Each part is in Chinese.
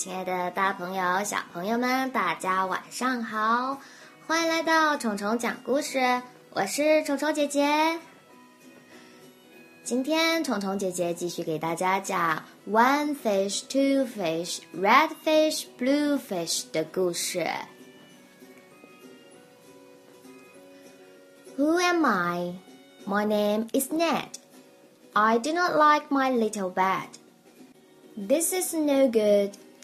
亲爱的大朋友、小朋友们，大家晚上好！欢迎来到虫虫讲故事，我是虫虫姐姐。今天虫虫姐姐继续给大家讲 “One fish, two fish, red fish, blue fish” 的故事。Who am I? My name is Ned. I do not like my little bed. This is no good.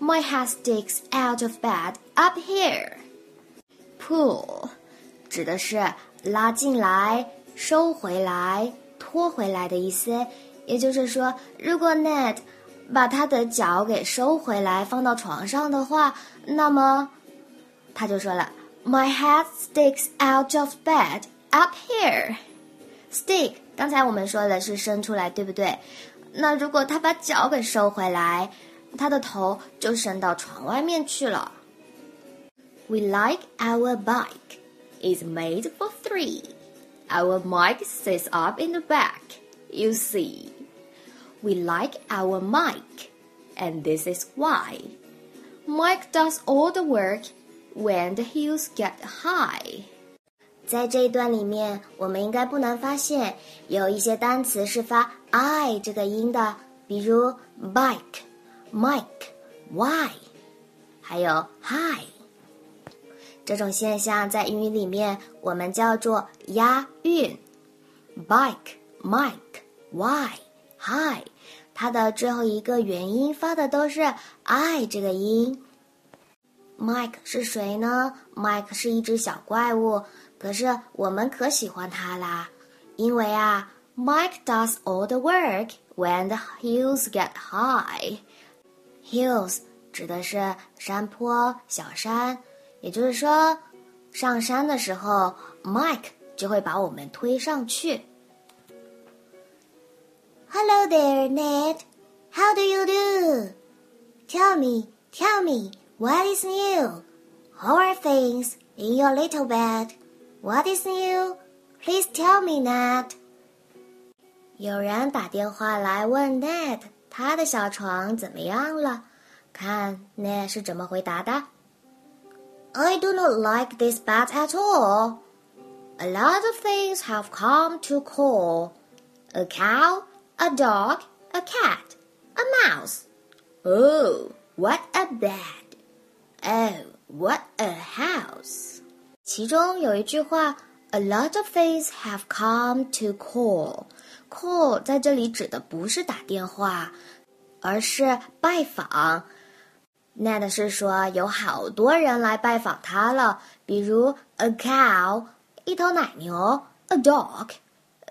my head sticks out of bed up here. Pull 指的是拉进来、收回来。拖回来的意思，也就是说，如果 Ned 把他的脚给收回来放到床上的话，那么他就说了：“My head sticks out of bed up here.” Stick，刚才我们说的是伸出来，对不对？那如果他把脚给收回来，他的头就伸到床外面去了。We like our bike is made for three. Our mic sits up in the back, you see. We like our mic, and this is why. Mike does all the work when the hills get high. 在这一段里面，我们应该不难发现，有一些单词是发 i 这个音的，比如 bike、Mike, why，还有 Hi，。这种现象在英语里面我们叫做押韵。，Bike、Mike、Why、Hi，它的最后一个元音发的都是 i 这个音。Mike 是谁呢？Mike 是一只小怪物，可是我们可喜欢它啦，因为啊，Mike does all the work when the hills get high。Hills 指的是山坡、小山。也就是说，上山的时候，Mike 就会把我们推上去。Hello there, Ned. How do you do? Tell me, tell me, what is new? How are things in your little bed? What is new? Please tell me, Ned. 有人打电话来问 Ned，他的小床怎么样了？看 Ned 是怎么回答的。I do not like this bed at all. A lot of things have come to call. A cow, a dog, a cat, a mouse. Oh, what a bed! Oh, what a house! 其中有一句话 ，A lot of things have come to call. Call 在这里指的不是打电话，而是拜访。Ned 是说有好多人来拜访他了，比如 a cow 一头奶牛，a dog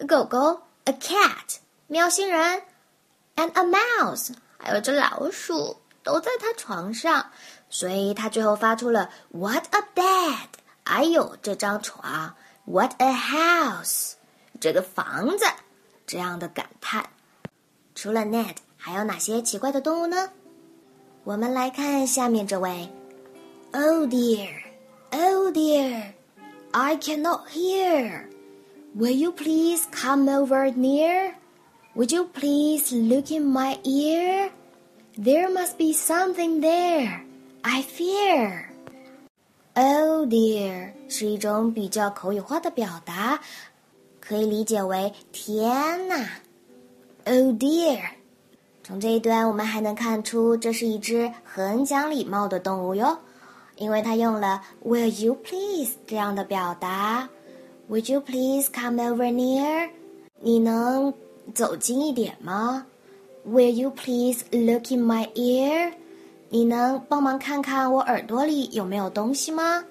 狗狗，a cat 喵星人，and a mouse 还有只老鼠都在他床上，所以他最后发出了 What a bed！哎呦，这张床 ！What a house！这个房子！这样的感叹。除了 Ned，还有哪些奇怪的动物呢？我们来看下面这位。Oh dear, oh dear, I cannot hear. Will you please come over near? Would you please look in my ear? There must be something there. I fear. Oh dear 是一种比较口语化的表达，可以理解为天呐。Oh dear 从这一段，我们还能看出这是一只很讲礼貌的动物哟，因为它用了 "Will you please" 这样的表达。Would you please come over near？你能走近一点吗？Will you please look in my ear？你能帮忙看看我耳朵里有没有东西吗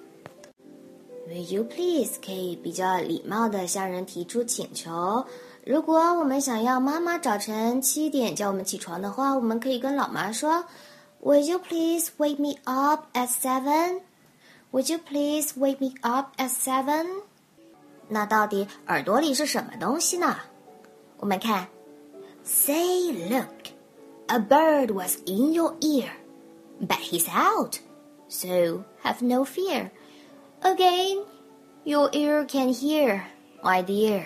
？Will you please 可以比较礼貌的向人提出请求。如果我们想要妈妈早晨七点叫我们起床的话，我们可以跟老妈说 Would you please wake me up at seven? Would you please wake me up at seven? 那到底耳朵里是什么东西呢？我们看，Say, look, a bird was in your ear, but he's out, so have no fear. Again, your ear can hear, my dear.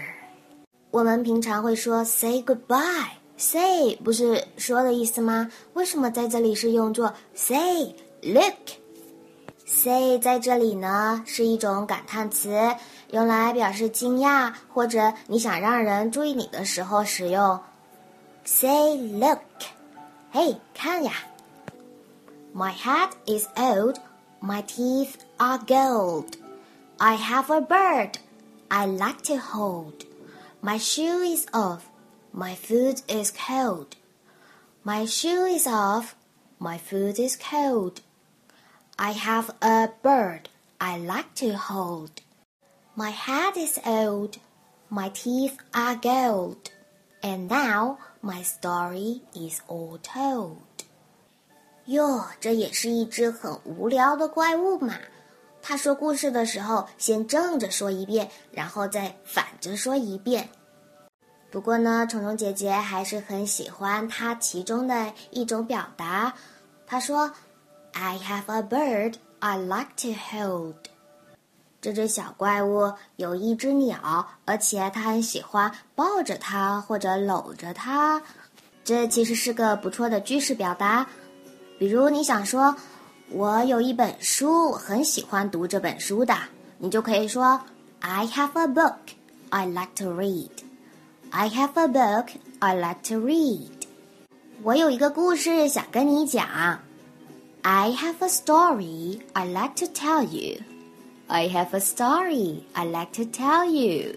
我们平常会说 say goodbye。Say 不是说的意思吗？为什么在这里是用作 say look？Say 在这里呢是一种感叹词，用来表示惊讶或者你想让人注意你的时候使用。Say look，嘿，看呀。 My head is old, my teeth are gold. I have a bird I like to hold. My shoe is off. My foot is cold. My shoe is off. My foot is cold. I have a bird I like to hold. My head is old. My teeth are gold. And now my story is all told. 哟，这也是一只很无聊的怪物嘛。他说故事的时候，先正着说一遍，然后再反着说一遍。不过呢，虫虫姐姐还是很喜欢它其中的一种表达。他说：“I have a bird I like to hold。”这只小怪物有一只鸟，而且它很喜欢抱着它或者搂着它。这其实是个不错的句式表达。比如你想说：“我有一本书，我很喜欢读这本书的。”你就可以说：“I have a book I like to read。” I have a book I like to read. 我有一个故事想跟你讲。I have a story I like to tell you. I have a story I like to tell you.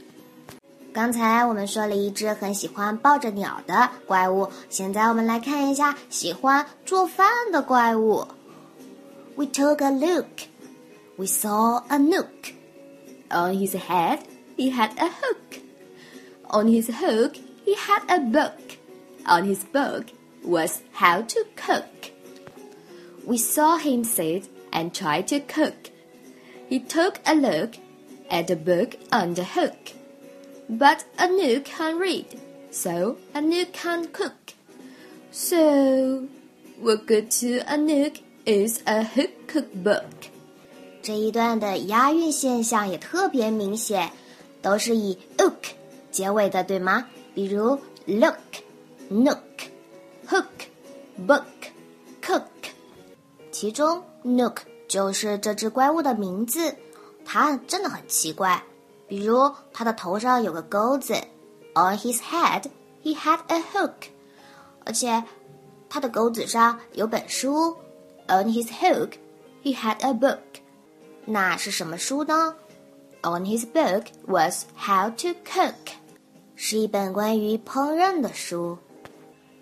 刚才我们说了一只很喜欢抱着鸟的怪物，现在我们来看一下喜欢做饭的怪物。We took a look. We saw a nook. On his head, he had a hook. On his hook, he had a book. On his book was how to cook. We saw him sit and try to cook. He took a look at the book on the hook. But a nook can't read, so a nook can't cook. So, what good to a nook is a hook cookbook. 这一段的押韵现象也特别明显，都是以 ook 结尾的，对吗？比如 look、nook、hook、book、cook，其中 nook 就是这只怪物的名字，它真的很奇怪。 比如它的头上有个钩子，on his head he had a hook，而且它的钩子上有本书，on his hook he had a book，那是什么书呢？On his book was how to cook。是一本关于烹饪的书。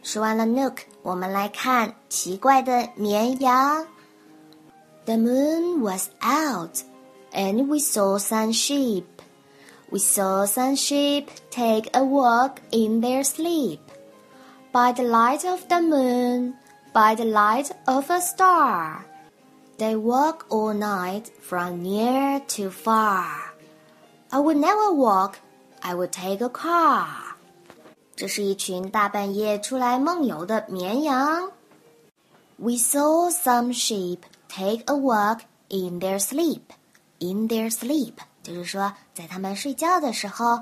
说完了 Nook，我们来看奇怪的绵羊。The moon was out, and we saw some sheep. We saw some sheep take a walk in their sleep. By the light of the moon, by the light of a star, they walk all night from near to far. I would never walk I would take a car。这是一群大半夜出来梦游的绵羊。We saw some sheep take a walk in their sleep. In their sleep， 就是说在他们睡觉的时候。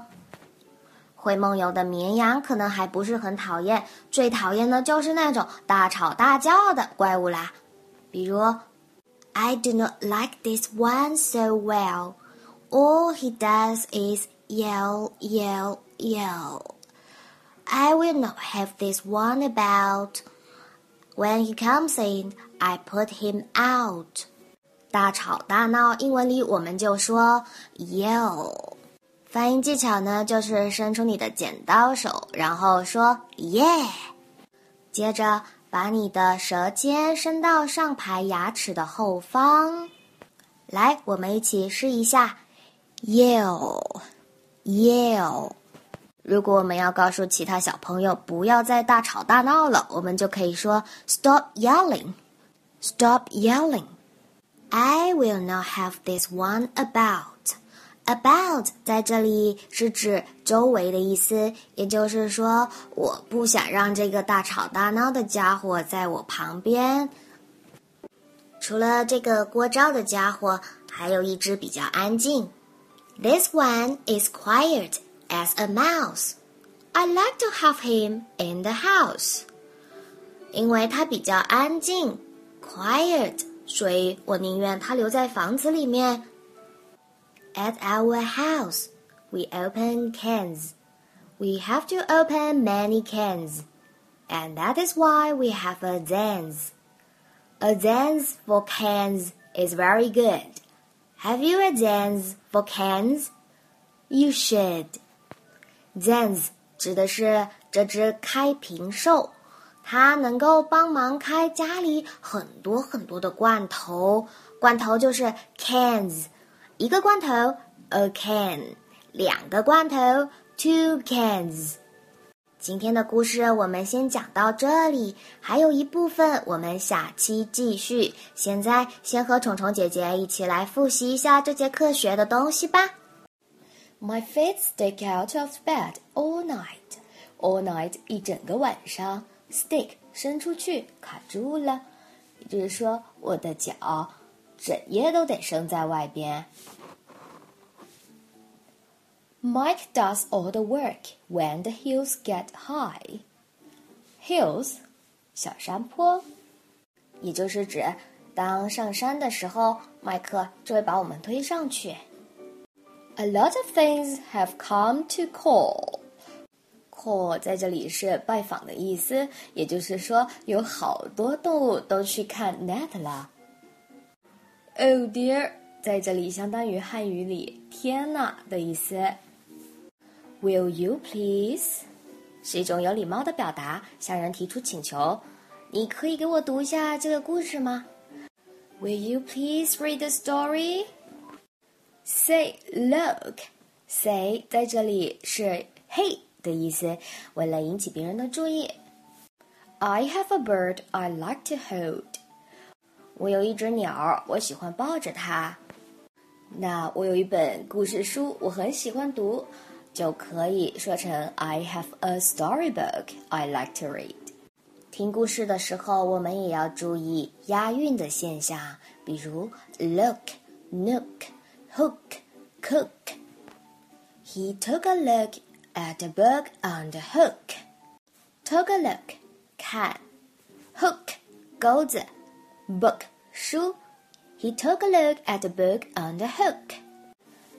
会梦游的绵羊可能还不是很讨厌，最讨厌的就是那种大吵大叫的怪物啦。比如，I do not like this one so well. All he does is yell, yell, yell. I will not have this one about. When he comes in, I put him out. 大吵大闹，英文里我们就说 yell。发音技巧呢，就是伸出你的剪刀手，然后说 yeah。接着把你的舌尖伸到上排牙齿的后方。来，我们一起试一下 yell。Yell。如果我们要告诉其他小朋友不要再大吵大闹了，我们就可以说 Stop yelling。Stop yelling. I will not have this one about. About 在这里是指周围的意思，也就是说，我不想让这个大吵大闹的家伙在我旁边。除了这个聒噪的家伙，还有一只比较安静。This one is quiet as a mouse. I like to have him in the house. 因为它比较安静，quiet， 所以我宁愿它留在房子里面。At our house, we open cans. We have to open many cans, and that is why we have a dance. A dance for cans is very good. Have you a dance for cans? You should. Dance 指的是这只开瓶兽， 它能够帮忙开家里很多很多的罐头。罐头就是 cans。一个罐头，a can；两个罐头，two cans。今天的故事我们先讲到这里，还有一部分我们下期继续。现在先和虫虫姐姐一起来复习一下这节课学的东西吧。My feet stick out of bed all night. All night 一整个晚上，stick 伸出去卡住了，也就是说我的脚。整夜都得伸在外边。Mike does all the work when the hills get high. Hills，小山坡，也就是指当上山的时候，麦克就会把我们推上去。A lot of things have come to call. 或在这里是拜访的意思，也就是说有好多动物都去看 net 了。Oh dear，在这里相当于汉语里“天呐”的意思。Will you please？是一种有礼貌的表达，向人提出请求。你可以给我读一下这个故事吗？Will you please read the story? Say look. Say 在这里是 “Hey” 的意思，为了引起别人的注意。I have a bird I like to hold. 我有一只鸟，我喜欢抱着它。那我有一本故事书，我很喜欢读，就可以说成 I have a storybook I like to read。听故事的时候，我们也要注意押韵的现象，比如 look、nook、hook、cook。He took a look at the book on the hook. Took a look，看，hook，钩子。book 书。He took a look at the book on the hook.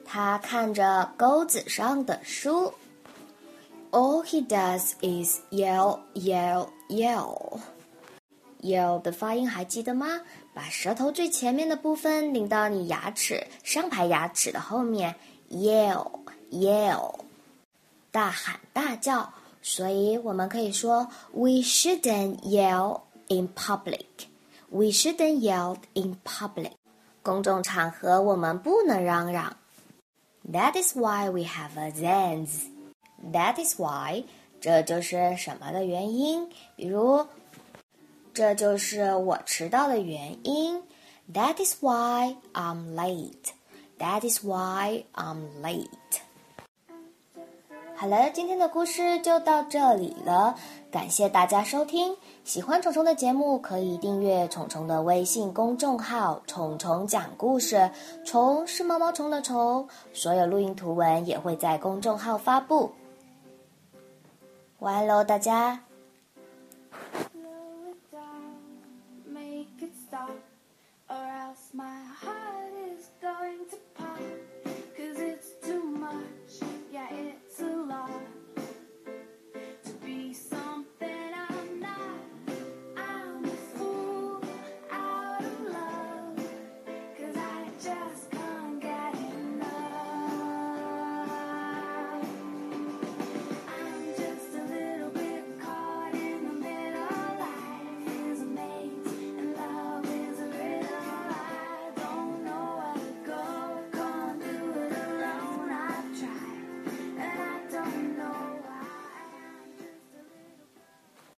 他看着钩子上的书。All he does is yell, yell, yell. Yell 的发音还记得吗？把舌头最前面的部分拧到你牙齿上排牙齿的后面。Yell, yell. 大喊大叫。所以我们可以说，We shouldn't yell in public. We shouldn't yell in public. 公众场合我们不能嚷嚷。That is why we have a dance. That is why. 这就是什么的原因？比如，这就是我迟到的原因。That is why I'm late. That is why I'm late. 好了，今天的故事就到这里了，感谢大家收听。喜欢虫虫的节目，可以订阅虫虫的微信公众号“虫虫讲故事”。虫是毛毛虫的虫，所有录音图文也会在公众号发布。晚安喽，大家。